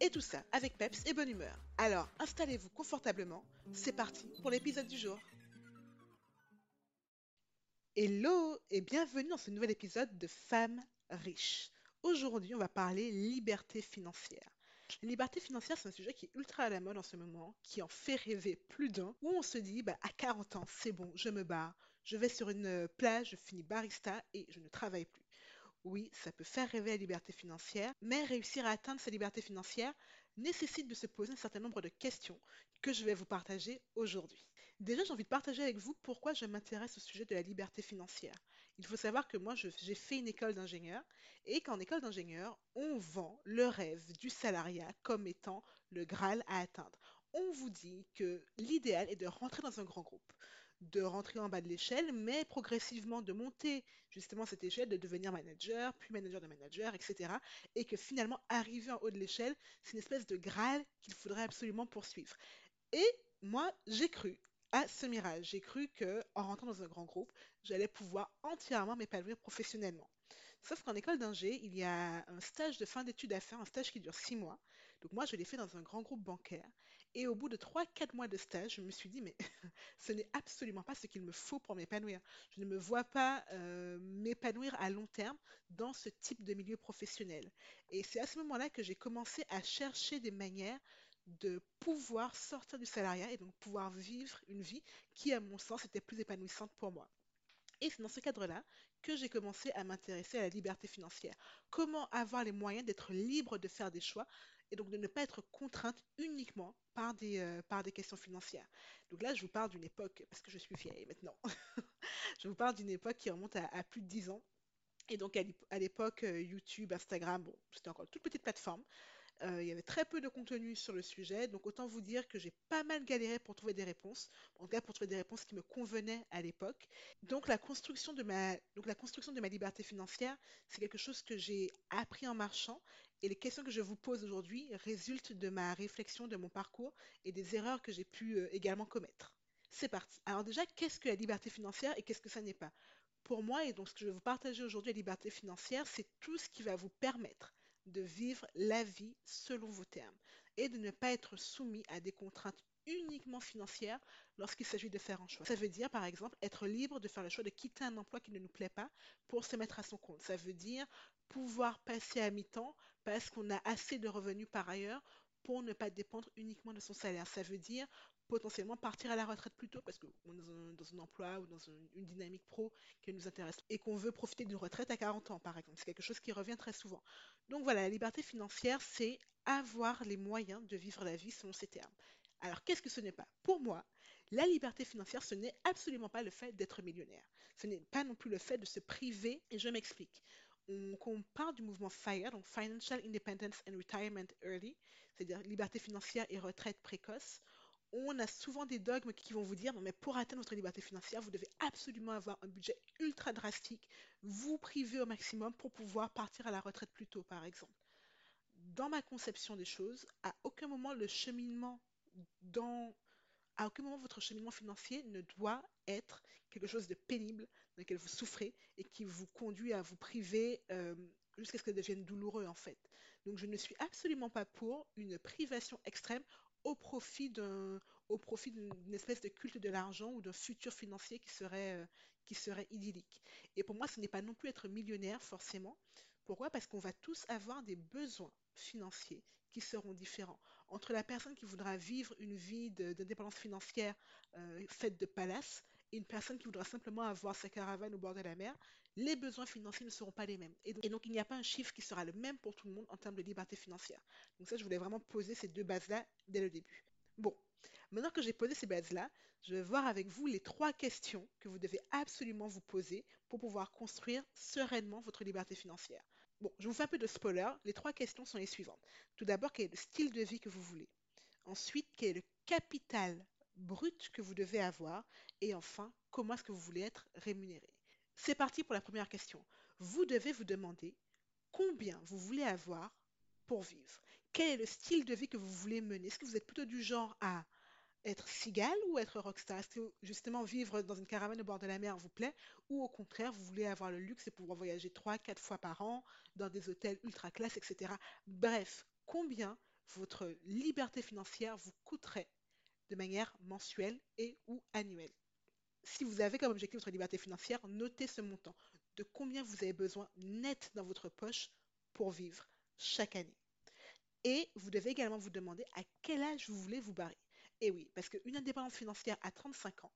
Et tout ça avec peps et bonne humeur. Alors installez-vous confortablement, c'est parti pour l'épisode du jour. Hello et bienvenue dans ce nouvel épisode de Femmes riches. Aujourd'hui, on va parler liberté financière. La liberté financière, c'est un sujet qui est ultra à la mode en ce moment, qui en fait rêver plus d'un, où on se dit, bah, à 40 ans, c'est bon, je me barre, je vais sur une plage, je finis barista et je ne travaille plus. Oui, ça peut faire rêver la liberté financière, mais réussir à atteindre sa liberté financière nécessite de se poser un certain nombre de questions que je vais vous partager aujourd'hui. Déjà, j'ai envie de partager avec vous pourquoi je m'intéresse au sujet de la liberté financière. Il faut savoir que moi, j'ai fait une école d'ingénieur et qu'en école d'ingénieur, on vend le rêve du salariat comme étant le Graal à atteindre. On vous dit que l'idéal est de rentrer dans un grand groupe de rentrer en bas de l'échelle, mais progressivement de monter justement cette échelle, de devenir manager, puis manager de manager, etc. Et que finalement, arriver en haut de l'échelle, c'est une espèce de graal qu'il faudrait absolument poursuivre. Et moi, j'ai cru à ce mirage. J'ai cru que en rentrant dans un grand groupe, j'allais pouvoir entièrement m'épanouir professionnellement. Sauf qu'en école d'ingé, il y a un stage de fin d'études à faire, un stage qui dure six mois. Donc moi, je l'ai fait dans un grand groupe bancaire. Et au bout de 3-4 mois de stage, je me suis dit, mais ce n'est absolument pas ce qu'il me faut pour m'épanouir. Je ne me vois pas euh, m'épanouir à long terme dans ce type de milieu professionnel. Et c'est à ce moment-là que j'ai commencé à chercher des manières de pouvoir sortir du salariat et donc pouvoir vivre une vie qui, à mon sens, était plus épanouissante pour moi. Et c'est dans ce cadre-là que j'ai commencé à m'intéresser à la liberté financière. Comment avoir les moyens d'être libre de faire des choix et donc de ne pas être contrainte uniquement par des, euh, par des questions financières. Donc là, je vous parle d'une époque, parce que je suis vieille maintenant, je vous parle d'une époque qui remonte à, plus de 10 ans. Et donc à l'époque, euh, YouTube, Instagram, bon, c'était encore une toute petite plateforme. Euh, il y avait très peu de contenu sur le sujet, donc autant vous dire que j'ai pas mal galéré pour trouver des réponses, en tout cas pour trouver des réponses qui me convenaient à l'époque. Donc la construction de ma, donc la construction de ma liberté financière, c'est quelque chose que j'ai appris en marchant, et les questions que je vous pose aujourd'hui résultent de ma réflexion, de mon parcours et des erreurs que j'ai pu euh, également commettre. C'est parti. Alors déjà, qu'est-ce que la liberté financière et qu'est-ce que ça n'est pas? Pour moi, et donc ce que je vais vous partager aujourd'hui, la liberté financière, c'est tout ce qui va vous permettre de vivre la vie selon vos termes et de ne pas être soumis à des contraintes uniquement financières lorsqu'il s'agit de faire un choix. Ça veut dire, par exemple, être libre de faire le choix de quitter un emploi qui ne nous plaît pas pour se mettre à son compte. Ça veut dire pouvoir passer à mi-temps parce qu'on a assez de revenus par ailleurs pour ne pas dépendre uniquement de son salaire. Ça veut dire potentiellement partir à la retraite plus tôt parce qu'on est dans un, emploi ou dans une, dynamique pro qui nous intéresse et qu'on veut profiter d'une retraite à 40 ans, par exemple. C'est quelque chose qui revient très souvent. Donc voilà, la liberté financière, c'est avoir les moyens de vivre la vie selon ses termes. Alors qu'est-ce que ce n'est pas? Pour moi, la liberté financière, ce n'est absolument pas le fait d'être millionnaire. Ce n'est pas non plus le fait de se priver, et je m'explique. On parle du mouvement FIRE, donc Financial Independence and Retirement Early, c'est-à-dire liberté financière et retraite précoce, on a souvent des dogmes qui vont vous dire mais pour atteindre votre liberté financière, vous devez absolument avoir un budget ultra drastique, vous priver au maximum pour pouvoir partir à la retraite plus tôt, par exemple. Dans ma conception des choses, à aucun moment le cheminement à aucun moment votre cheminement financier ne doit être quelque chose de pénible dans lequel vous souffrez et qui vous conduit à vous priver euh, jusqu'à ce que ça devienne douloureux en fait. Donc je ne suis absolument pas pour une privation extrême au profit d'un au profit d'une espèce de culte de l'argent ou d'un futur financier qui serait, euh, qui serait idyllique. Et pour moi, ce n'est pas non plus être millionnaire forcément. Pourquoi? Parce qu'on va tous avoir des besoins financiers qui seront différents. Entre la personne qui voudra vivre une vie d'indépendance financière euh, faite de palace et une personne qui voudra simplement avoir sa caravane au bord de la mer, les besoins financiers ne seront pas les mêmes. Et donc, il n'y a pas un chiffre qui sera le même pour tout le monde en termes de liberté financière. Donc ça, je voulais vraiment poser ces deux bases-là dès le début. Bon, maintenant que j'ai posé ces bases-là, je vais voir avec vous les trois questions que vous devez absolument vous poser pour pouvoir construire sereinement votre liberté financière. Bon, je vous fais un peu de spoiler. Les trois questions sont les suivantes. Tout d'abord, quel est le style de vie que vous voulez? Ensuite, quel est le capital brut que vous devez avoir et enfin, comment est-ce que vous voulez être rémunéré. C'est parti pour la première question. Vous devez vous demander combien vous voulez avoir pour vivre. Quel est le style de vie que vous voulez mener? Est-ce que vous êtes plutôt du genre à être cigale ou être rockstar? Est-ce que justement vivre dans une caravane au bord de la mer vous plaît? Ou au contraire, vous voulez avoir le luxe et pouvoir voyager 3-4 fois par an dans des hôtels ultra classe, etc. Bref, combien votre liberté financière vous coûterait de manière mensuelle et ou annuelle Si vous avez comme objectif votre liberté financière, notez ce montant. De combien vous avez besoin net dans votre poche pour vivre chaque année. Et vous devez également vous demander à quel âge vous voulez vous barrer. Et oui, parce qu'une indépendance financière à 35 ans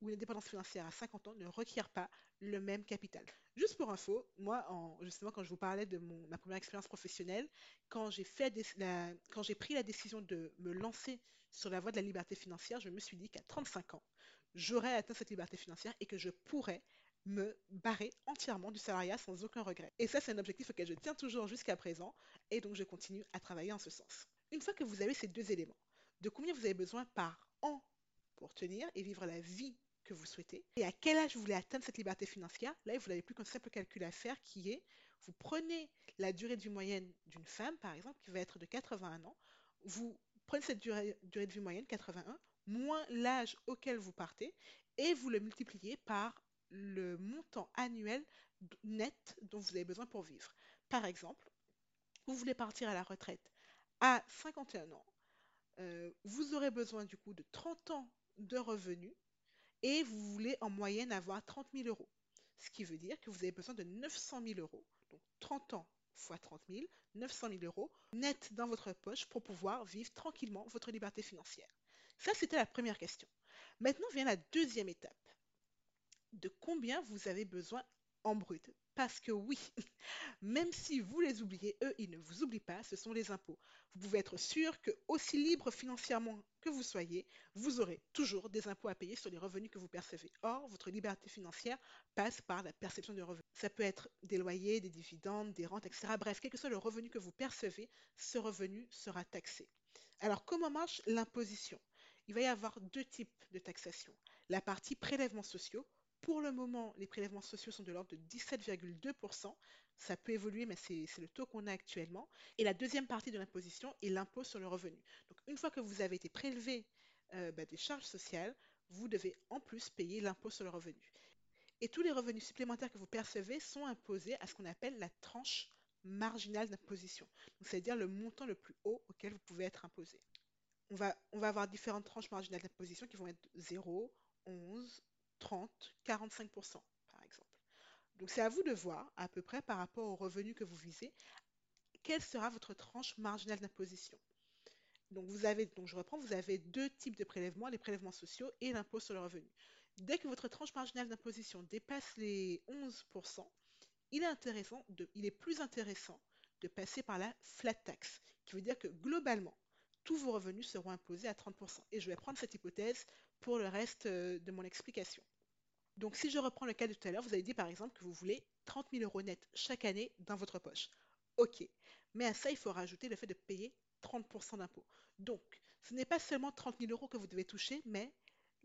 ou une indépendance financière à 50 ans ne requiert pas le même capital. Juste pour info, moi, en, justement, quand je vous parlais de mon, ma première expérience professionnelle, quand j'ai quand j'ai pris la décision de me lancer sur la voie de la liberté financière, je me suis dit qu'à 35 ans, j'aurais atteint cette liberté financière et que je pourrais me barrer entièrement du salariat sans aucun regret. Et ça, c'est un objectif auquel je tiens toujours jusqu'à présent, et donc je continue à travailler en ce sens. Une fois que vous avez ces deux éléments, de combien vous avez besoin par an pour tenir et vivre la vie que vous souhaitez, et à quel âge vous voulez atteindre cette liberté financière, là, vous n'avez plus qu'un simple calcul à faire qui est, vous prenez la durée de vie moyenne d'une femme, par exemple, qui va être de 81 ans, vous prenez cette durée, de vie moyenne, 81, moins l'âge auquel vous partez, et vous le multipliez par le montant annuel net dont vous avez besoin pour vivre. Par exemple, vous voulez partir à la retraite à 51 ans, euh, vous aurez besoin du coup de 30 ans de revenus et vous voulez en moyenne avoir 30 000 euros. Ce qui veut dire que vous avez besoin de 900 000 euros. Donc 30 ans fois 30 000, 900 000 euros net dans votre poche pour pouvoir vivre tranquillement votre liberté financière. Ça, c'était la première question. Maintenant vient la deuxième étape de combien vous avez besoin en brut. Parce que oui, même si vous les oubliez, eux, ils ne vous oublient pas, ce sont les impôts. Vous pouvez être sûr que, aussi libre financièrement que vous soyez, vous aurez toujours des impôts à payer sur les revenus que vous percevez. Or, votre liberté financière passe par la perception de revenus. Ça peut être des loyers, des dividendes, des rentes, etc. Bref, quel que soit le revenu que vous percevez, ce revenu sera taxé. Alors, comment marche l'imposition? Il va y avoir deux types de taxation. La partie prélèvements sociaux, pour le moment, les prélèvements sociaux sont de l'ordre de 17,2%. Ça peut évoluer, mais c'est le taux qu'on a actuellement. Et la deuxième partie de l'imposition est l'impôt sur le revenu. Donc, une fois que vous avez été prélevé euh, bah, des charges sociales, vous devez en plus payer l'impôt sur le revenu. Et tous les revenus supplémentaires que vous percevez sont imposés à ce qu'on appelle la tranche marginale d'imposition, c'est-à-dire le montant le plus haut auquel vous pouvez être imposé. On va, on va avoir différentes tranches marginales d'imposition qui vont être 0, 11, 30, 45% par exemple. Donc c'est à vous de voir à peu près par rapport aux revenus que vous visez, quelle sera votre tranche marginale d'imposition. Donc vous avez, donc je reprends, vous avez deux types de prélèvements, les prélèvements sociaux et l'impôt sur le revenu. Dès que votre tranche marginale d'imposition dépasse les 11%, il est intéressant il est plus intéressant de passer par la flat tax, qui veut dire que globalement, tous vos revenus seront imposés à 30%. Et je vais prendre cette hypothèse pour le reste euh, de mon explication. Donc si je reprends le cas de tout à l'heure, vous avez dit par exemple que vous voulez 30 000 euros net chaque année dans votre poche. Ok, mais à ça, il faut rajouter le fait de payer 30% d'impôts. Donc, ce n'est pas seulement 30 000 euros que vous devez toucher, mais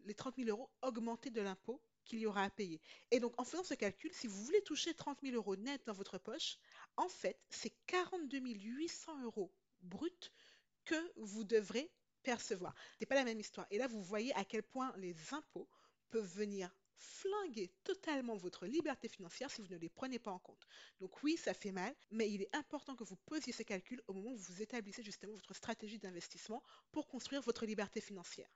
les 30 000 euros augmentés de l'impôt qu'il y aura à payer. Et donc, en faisant ce calcul, si vous voulez toucher 30 000 euros net dans votre poche, en fait, c'est 42 800 euros bruts que vous devrez percevoir. Ce n'est pas la même histoire. Et là, vous voyez à quel point les impôts peuvent venir flinguer totalement votre liberté financière si vous ne les prenez pas en compte. Donc oui, ça fait mal, mais il est important que vous posiez ces calculs au moment où vous établissez justement votre stratégie d'investissement pour construire votre liberté financière.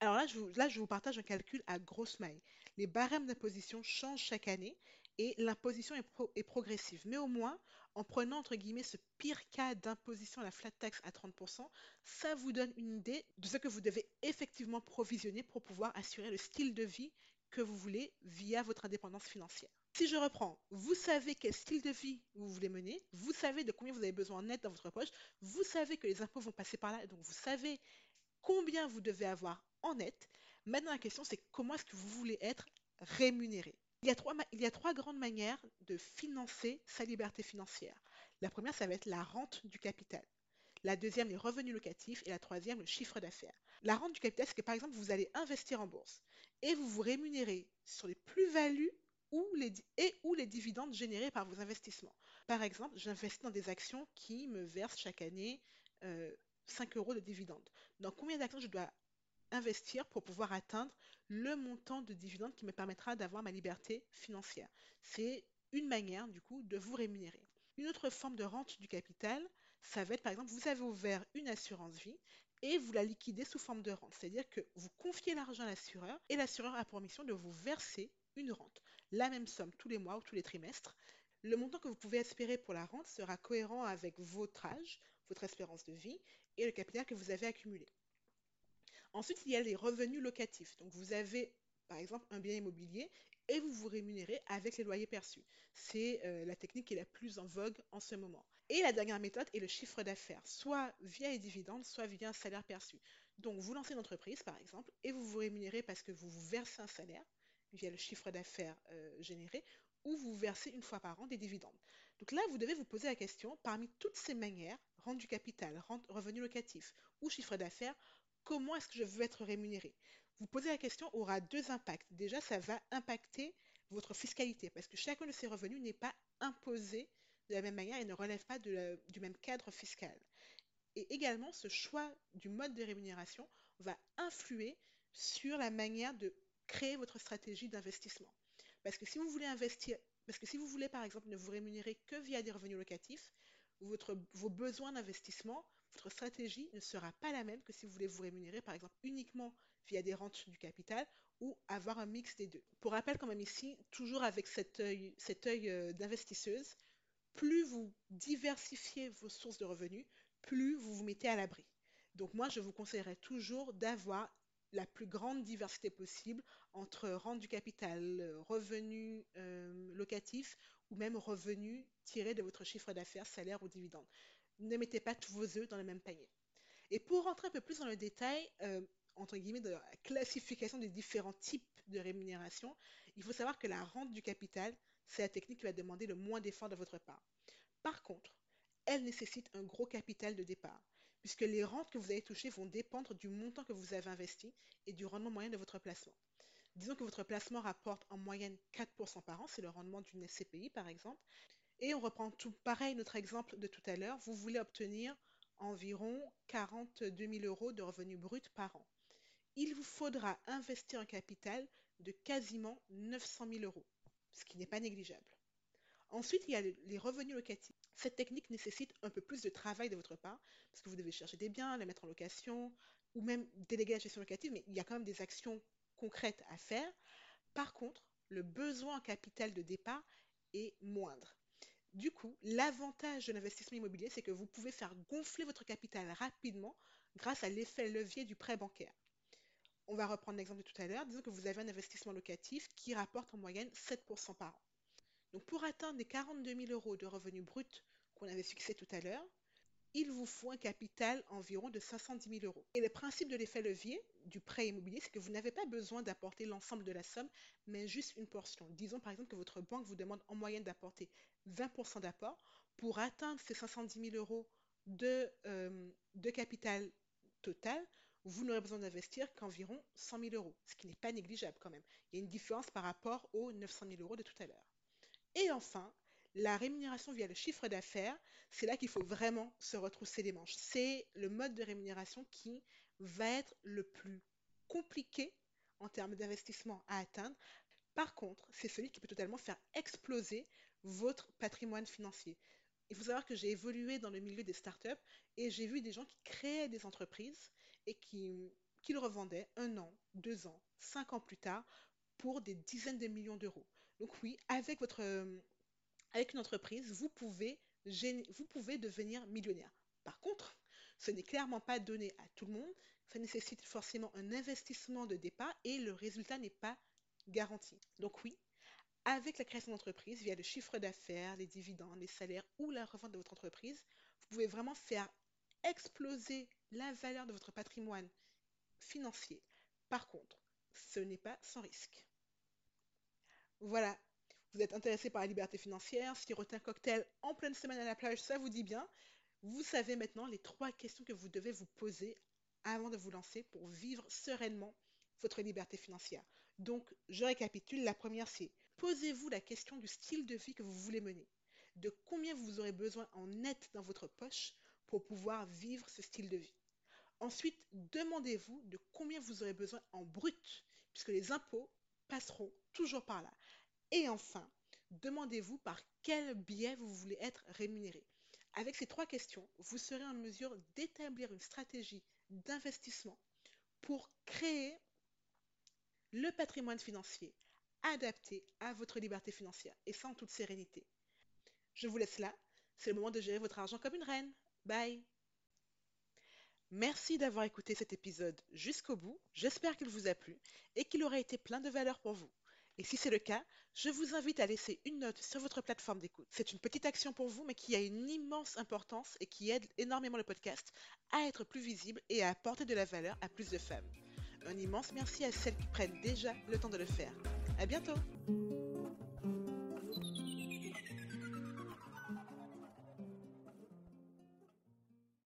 Alors là je, vous, là, je vous partage un calcul à grosse maille. Les barèmes d'imposition changent chaque année et l'imposition est, progressive. Mais au moins, en prenant entre guillemets ce pire cas d'imposition à la flat tax à 30%, ça vous donne une idée de ce que vous devez effectivement provisionner pour pouvoir assurer le style de vie que vous voulez via votre indépendance financière. Si je reprends, vous savez quel style de vie vous voulez mener, vous savez de combien vous avez besoin net dans votre poche, vous savez que les impôts vont passer par là, donc vous savez combien vous devez avoir en net. Maintenant, la question, c'est comment est-ce que vous voulez être rémunéré? Il y, a trois, grandes manières de financer sa liberté financière. La première, ça va être la rente du capital. La deuxième, les revenus locatifs. Et la troisième, le chiffre d'affaires. La rente du capital, c'est que par exemple, vous allez investir en bourse et vous vous rémunérez sur les plus-values et ou les dividendes générés par vos investissements. Par exemple, j'investis dans des actions qui me versent chaque année 5 euh, euros de dividendes. Donc, combien d'actions je dois investir pour pouvoir atteindre le montant de dividendes qui me permettra d'avoir ma liberté financière C'est une manière, du coup, de vous rémunérer. Une autre forme de rente du capital, ça va être, par exemple, vous avez ouvert une assurance vie et vous la liquidez sous forme de rente. C'est-à-dire que vous confiez l'argent à l'assureur et l'assureur a pour mission de vous verser une rente. La même somme tous les mois ou tous les trimestres. Le montant que vous pouvez espérer pour la rente sera cohérent avec votre âge, votre espérance de vie et le capital que vous avez accumulé. Ensuite, il y a les revenus locatifs. Donc, vous avez par exemple un bien immobilier et vous vous rémunérez avec les loyers perçus. C'est euh, la technique qui est la plus en vogue en ce moment. Et la dernière méthode est le chiffre d'affaires, soit via les dividendes, soit via un salaire perçu. Donc vous lancez une entreprise par exemple et vous vous rémunérez parce que vous vous versez un salaire via le chiffre d'affaires euh, généré ou vous versez une fois par an des dividendes. Donc là, vous devez vous poser la question, parmi toutes ces manières, rente du capital, rente, revenu locatif ou chiffre d'affaires, comment est-ce que je veux être rémunéré Vous posez la question aura deux impacts. Déjà, ça va impacter votre fiscalité parce que chacun de ces revenus n'est pas imposé de la même manière et ne relève pas du même cadre fiscal. Et également, ce choix du mode de rémunération va influer sur la manière de créer votre stratégie d'investissement. Parce que si vous voulez investir, parce que si vous voulez par exemple ne vous rémunérer que via des revenus locatifs, vos besoins d'investissement, votre stratégie ne sera pas la même que si vous voulez vous rémunérer par exemple uniquement via des rentes du capital ou avoir un mix des deux. Pour rappel quand même ici, toujours avec cet œil, euh, d'investisseuse, plus vous diversifiez vos sources de revenus, plus vous vous mettez à l'abri. Donc moi, je vous conseillerais toujours d'avoir la plus grande diversité possible entre rente du capital, revenus euh, locatifs ou même revenus tirés de votre chiffre d'affaires, salaire ou dividende. Ne mettez pas tous vos œufs dans le même panier. Et pour rentrer un peu plus dans le détail, euh, entre guillemets, de la classification des différents types de rémunération, il faut savoir que la rente du capital, c'est la technique qui va demander le moins d'efforts de votre part. Par contre, elle nécessite un gros capital de départ, puisque les rentes que vous allez toucher vont dépendre du montant que vous avez investi et du rendement moyen de votre placement. Disons que votre placement rapporte en moyenne 4% par an, c'est le rendement d'une SCPI par exemple. Et on reprend tout pareil notre exemple de tout à l'heure, vous voulez obtenir environ 42 000 euros de revenus bruts par an. Il vous faudra investir un capital de quasiment 900 000 euros ce qui n'est pas négligeable. Ensuite, il y a les revenus locatifs. Cette technique nécessite un peu plus de travail de votre part, parce que vous devez chercher des biens, les mettre en location, ou même déléguer la gestion locative, mais il y a quand même des actions concrètes à faire. Par contre, le besoin en capital de départ est moindre. Du coup, l'avantage de l'investissement immobilier, c'est que vous pouvez faire gonfler votre capital rapidement grâce à l'effet levier du prêt bancaire. On va reprendre l'exemple de tout à l'heure. Disons que vous avez un investissement locatif qui rapporte en moyenne 7% par an. Donc pour atteindre les 42 000 euros de revenus bruts qu'on avait fixés tout à l'heure, il vous faut un capital environ de 510 000 euros. Et le principe de l'effet levier du prêt immobilier, c'est que vous n'avez pas besoin d'apporter l'ensemble de la somme, mais juste une portion. Disons par exemple que votre banque vous demande en moyenne d'apporter 20% d'apport. Pour atteindre ces 510 000 euros de, euh, de capital total, vous n'aurez besoin d'investir qu'environ 100 000 euros, ce qui n'est pas négligeable quand même. Il y a une différence par rapport aux 900 000 euros de tout à l'heure. Et enfin, la rémunération via le chiffre d'affaires, c'est là qu'il faut vraiment se retrousser les manches. C'est le mode de rémunération qui va être le plus compliqué en termes d'investissement à atteindre. Par contre, c'est celui qui peut totalement faire exploser votre patrimoine financier. Il faut savoir que j'ai évolué dans le milieu des startups et j'ai vu des gens qui créaient des entreprises et qui, le revendaient un an, deux ans, cinq ans plus tard pour des dizaines de millions d'euros. Donc oui, avec, votre, avec une entreprise, vous pouvez, devenir millionnaire. Par contre, ce n'est clairement pas donné à tout le monde. Ça nécessite forcément un investissement de départ et le résultat n'est pas garanti. Donc oui, avec la création d'entreprise, via le chiffre d'affaires, les dividendes, les salaires ou la revente de votre entreprise, vous pouvez vraiment faire exploser la valeur de votre patrimoine financier. Par contre, ce n'est pas sans risque. Voilà, vous êtes intéressé par la liberté financière, siroter un cocktail en pleine semaine à la plage, ça vous dit bien. Vous savez maintenant les trois questions que vous devez vous poser avant de vous lancer pour vivre sereinement votre liberté financière. Donc, je récapitule. La première, c'est posez-vous la question du style de vie que vous voulez mener. De combien vous aurez besoin en net dans votre poche pour pouvoir vivre ce style de vie. Ensuite, demandez-vous de combien vous aurez besoin en brut, puisque les impôts passeront toujours par là. Et enfin, demandez-vous par quel biais vous voulez être rémunéré. Avec ces trois questions, vous serez en mesure d'établir une stratégie d'investissement pour créer le patrimoine financier adapté à votre liberté financière, et en toute sérénité. Je vous laisse là, c'est le moment de gérer votre argent comme une reine. Bye Merci d'avoir écouté cet épisode jusqu'au bout, j'espère qu'il vous a plu et qu'il aura été plein de valeur pour vous. Et si c'est le cas, je vous invite à laisser une note sur votre plateforme d'écoute. C'est une petite action pour vous, mais qui a une immense importance et qui aide énormément le podcast à être plus visible et à apporter de la valeur à plus de femmes. Un immense merci à celles qui prennent déjà le temps de le faire. À bientôt!